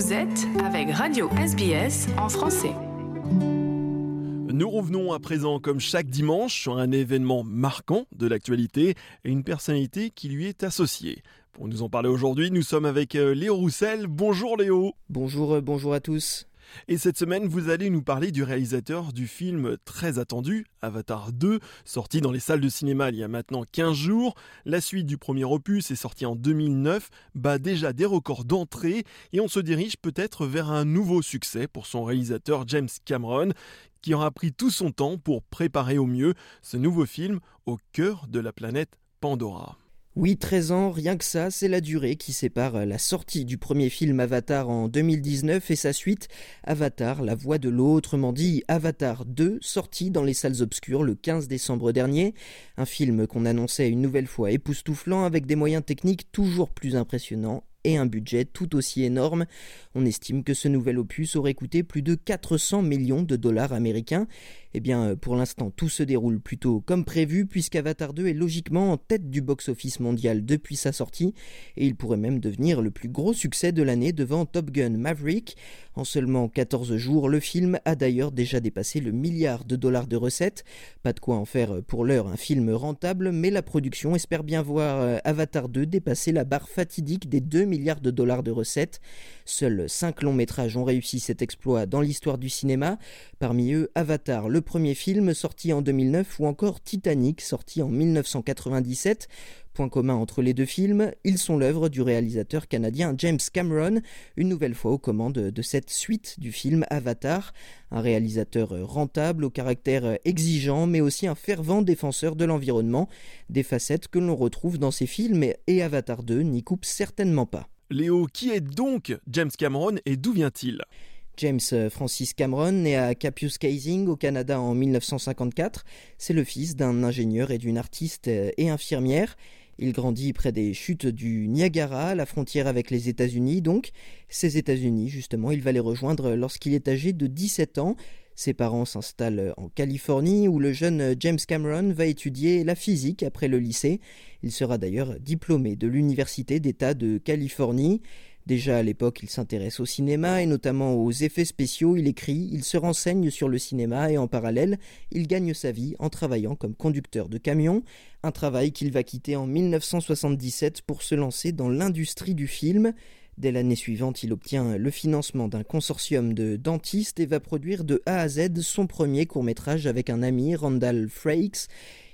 Vous êtes avec Radio SBS en français. Nous revenons à présent, comme chaque dimanche, sur un événement marquant de l'actualité et une personnalité qui lui est associée. Pour nous en parler aujourd'hui, nous sommes avec euh, Léo Roussel. Bonjour Léo. Bonjour, euh, bonjour à tous. Et cette semaine, vous allez nous parler du réalisateur du film très attendu, Avatar 2, sorti dans les salles de cinéma il y a maintenant 15 jours. La suite du premier opus est sortie en 2009, bat déjà des records d'entrée et on se dirige peut-être vers un nouveau succès pour son réalisateur James Cameron, qui aura pris tout son temps pour préparer au mieux ce nouveau film au cœur de la planète Pandora. Oui, 13 ans, rien que ça, c'est la durée qui sépare la sortie du premier film Avatar en 2019 et sa suite, Avatar, la voix de l'eau, autrement dit Avatar 2, sorti dans les salles obscures le 15 décembre dernier. Un film qu'on annonçait une nouvelle fois époustouflant avec des moyens techniques toujours plus impressionnants et un budget tout aussi énorme. On estime que ce nouvel opus aurait coûté plus de 400 millions de dollars américains. Eh bien, pour l'instant, tout se déroule plutôt comme prévu, puisqu'Avatar 2 est logiquement en tête du box-office mondial depuis sa sortie, et il pourrait même devenir le plus gros succès de l'année devant Top Gun Maverick. En seulement 14 jours, le film a d'ailleurs déjà dépassé le milliard de dollars de recettes. Pas de quoi en faire pour l'heure un film rentable, mais la production espère bien voir euh, Avatar 2 dépasser la barre fatidique des 2 milliards de dollars de recettes. Seuls 5 longs métrages ont réussi cet exploit dans l'histoire du cinéma, parmi eux Avatar, le premier film sorti en 2009 ou encore Titanic sorti en 1997. Point commun entre les deux films, ils sont l'œuvre du réalisateur canadien James Cameron, une nouvelle fois aux commandes de cette suite du film Avatar, un réalisateur rentable au caractère exigeant mais aussi un fervent défenseur de l'environnement, des facettes que l'on retrouve dans ses films et Avatar 2 n'y coupe certainement pas. Léo, qui est donc James Cameron et d'où vient-il? James Francis Cameron, né à Casing au Canada en 1954, c'est le fils d'un ingénieur et d'une artiste et infirmière. Il grandit près des chutes du Niagara, la frontière avec les États-Unis donc. Ces États-Unis, justement, il va les rejoindre lorsqu'il est âgé de 17 ans. Ses parents s'installent en Californie où le jeune James Cameron va étudier la physique après le lycée. Il sera d'ailleurs diplômé de l'Université d'État de Californie. Déjà à l'époque, il s'intéresse au cinéma et notamment aux effets spéciaux. Il écrit, il se renseigne sur le cinéma et en parallèle, il gagne sa vie en travaillant comme conducteur de camion, un travail qu'il va quitter en 1977 pour se lancer dans l'industrie du film. Dès l'année suivante, il obtient le financement d'un consortium de dentistes et va produire de A à Z son premier court-métrage avec un ami, Randall Frakes.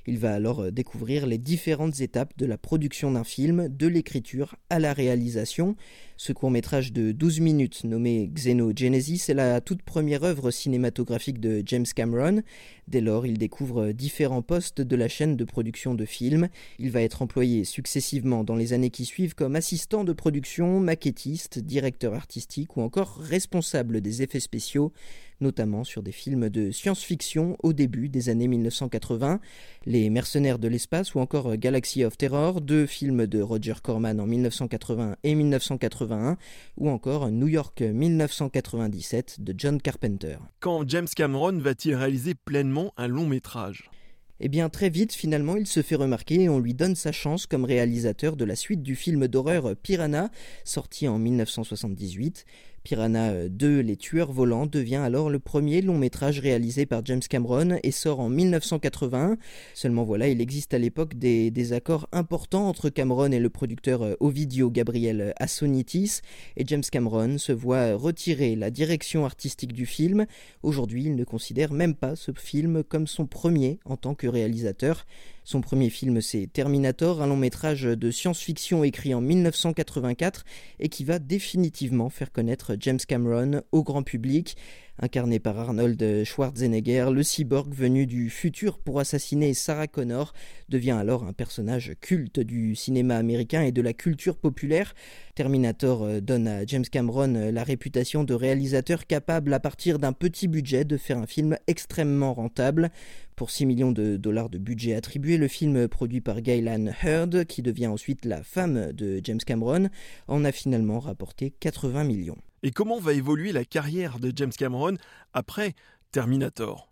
Il va alors euh, découvrir les différentes étapes de la production d'un film, de l'écriture à la réalisation. Ce court métrage de 12 minutes nommé Xenogenesis est la toute première œuvre cinématographique de James Cameron. Dès lors, il découvre différents postes de la chaîne de production de films. Il va être employé successivement dans les années qui suivent comme assistant de production, maquettiste, directeur artistique ou encore responsable des effets spéciaux, notamment sur des films de science-fiction au début des années 1980. Les Mercenaires de l'espace ou encore Galaxy of Terror, deux films de Roger Corman en 1980 et 1981, ou encore New York 1997 de John Carpenter. Quand James Cameron va-t-il réaliser pleinement un long métrage? Eh bien très vite finalement il se fait remarquer et on lui donne sa chance comme réalisateur de la suite du film d'horreur Piranha, sorti en 1978. Piranha 2, Les Tueurs Volants, devient alors le premier long métrage réalisé par James Cameron et sort en 1981. Seulement voilà, il existe à l'époque des, des, accords importants entre Cameron et le producteur euh, Ovidio Gabriel Assonitis, et James Cameron se voit retirer la direction artistique du film. Aujourd'hui, il ne considère même pas ce film comme son premier en tant que réalisateur. Son premier film, c'est Terminator, un long métrage de science-fiction écrit en 1984 et qui va définitivement faire connaître James Cameron au grand public. Incarné par Arnold Schwarzenegger, le cyborg venu du futur pour assassiner Sarah Connor devient alors un personnage culte du cinéma américain et de la culture populaire. Terminator euh, donne à James Cameron euh, la réputation de réalisateur capable à partir d'un petit budget de faire un film extrêmement rentable. Pour 6 millions de dollars de budget attribué, le film produit par Gaylan Heard, qui devient ensuite la femme de James Cameron, en a finalement rapporté 80 millions. Et comment va évoluer la carrière de James Cameron après Terminator?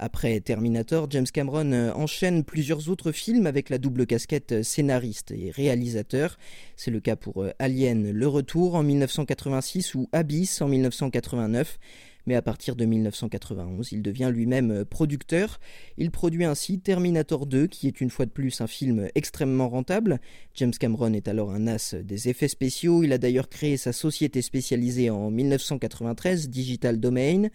Après Terminator, James Cameron euh, enchaîne plusieurs autres films avec la double casquette euh, scénariste et réalisateur. C'est le cas pour euh, Alien Le Retour en 1986 ou Abyss en 1989 mais à partir de 1991, il devient lui-même producteur. Il produit ainsi Terminator 2, qui est une fois de plus un film extrêmement rentable. James Cameron est alors un as des effets spéciaux. Il a d'ailleurs créé sa société spécialisée en 1993, Digital Domain.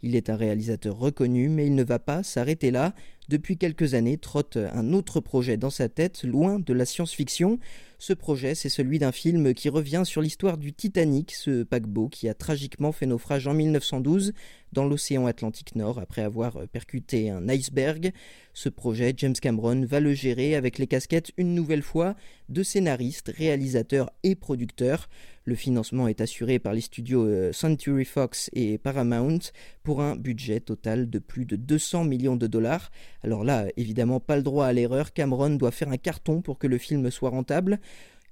Il est un réalisateur reconnu, mais il ne va pas s'arrêter là. Depuis quelques années, trotte un autre projet dans sa tête, loin de la science-fiction. Ce projet, c'est celui d'un film qui revient sur l'histoire du Titanic, ce paquebot qui a tragiquement fait naufrage en 1912 dans l'océan Atlantique Nord après avoir percuté un iceberg. Ce projet, James Cameron va le gérer avec les casquettes une nouvelle fois de scénariste, réalisateur et producteur. Le financement est assuré par les studios euh, Century Fox et Paramount pour un budget total de plus de 200 millions de dollars. Alors là, évidemment, pas le droit à l'erreur. Cameron doit faire un carton pour que le film soit rentable.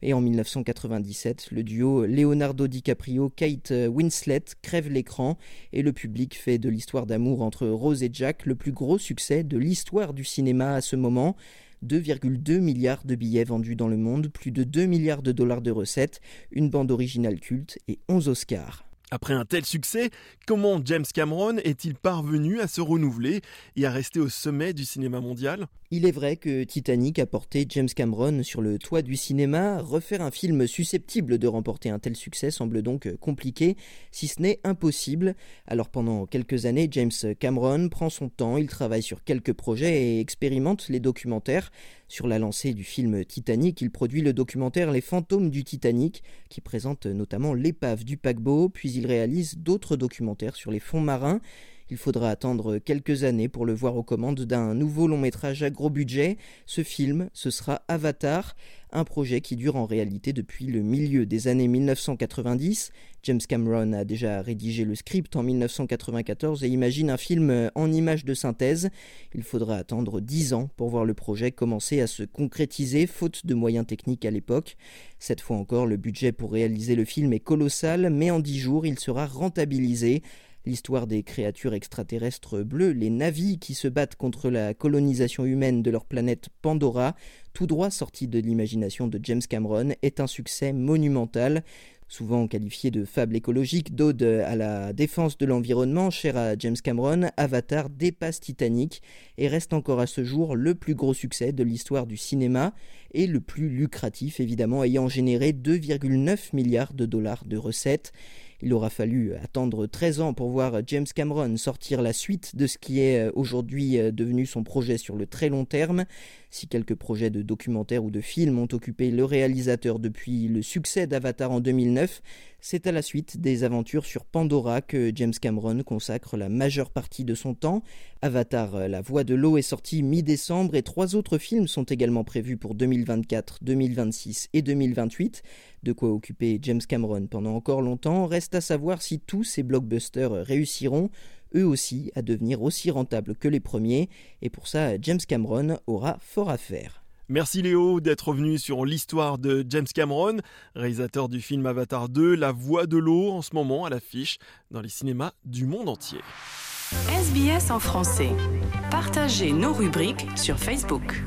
Et en 1997, le duo Leonardo DiCaprio-Kate Winslet crève l'écran et le public fait de l'histoire d'amour entre Rose et Jack le plus gros succès de l'histoire du cinéma à ce moment. 2,2 milliards de billets vendus dans le monde, plus de 2 milliards de dollars de recettes, une bande originale culte et 11 Oscars. Après un tel succès, comment James Cameron est-il parvenu à se renouveler et à rester au sommet du cinéma mondial? Il est vrai que Titanic a porté James Cameron sur le toit du cinéma. Refaire un film susceptible de remporter un tel succès semble donc compliqué, si ce n'est impossible. Alors pendant quelques années, James Cameron prend son temps, il travaille sur quelques projets et expérimente les documentaires. Sur la lancée du film Titanic, il produit le documentaire Les fantômes du Titanic, qui présente notamment l'épave du paquebot, puis il réalise d'autres documentaires sur les fonds marins. Il faudra attendre quelques années pour le voir aux commandes d'un nouveau long métrage à gros budget. Ce film, ce sera Avatar, un projet qui dure en réalité depuis le milieu des années 1990. James Cameron a déjà rédigé le script en 1994 et imagine un film en images de synthèse. Il faudra attendre dix ans pour voir le projet commencer à se concrétiser, faute de moyens techniques à l'époque. Cette fois encore, le budget pour réaliser le film est colossal, mais en dix jours, il sera rentabilisé. L'histoire des créatures extraterrestres bleues, les navis qui se battent contre la colonisation humaine de leur planète Pandora, tout droit sorti de l'imagination de James Cameron, est un succès monumental. Souvent qualifié de fable écologique, d'ode à la défense de l'environnement, cher à James Cameron, Avatar dépasse Titanic et reste encore à ce jour le plus gros succès de l'histoire du cinéma et le plus lucratif évidemment ayant généré 2,9 milliards de dollars de recettes. Il aura fallu attendre 13 ans pour voir James Cameron sortir la suite de ce qui est euh, aujourd'hui euh, devenu son projet sur le très long terme. Si quelques projets de documentaires ou de films ont occupé le réalisateur depuis le succès d'Avatar en 2009, c'est à la suite des aventures sur Pandora que James Cameron consacre la majeure partie de son temps. Avatar, euh, La Voix de l'eau est sorti mi-décembre et trois autres films sont également prévus pour 2024, 2026 et 2028. De quoi occuper James Cameron pendant encore longtemps, reste à savoir si tous ces blockbusters réussiront eux aussi à devenir aussi rentables que les premiers, et pour ça James Cameron aura fort à faire. Merci Léo d'être venu sur l'histoire de James Cameron, réalisateur du film Avatar 2, La Voix de l'eau en ce moment à l'affiche dans les cinémas du monde entier. SBS en français. Partagez nos rubriques sur Facebook.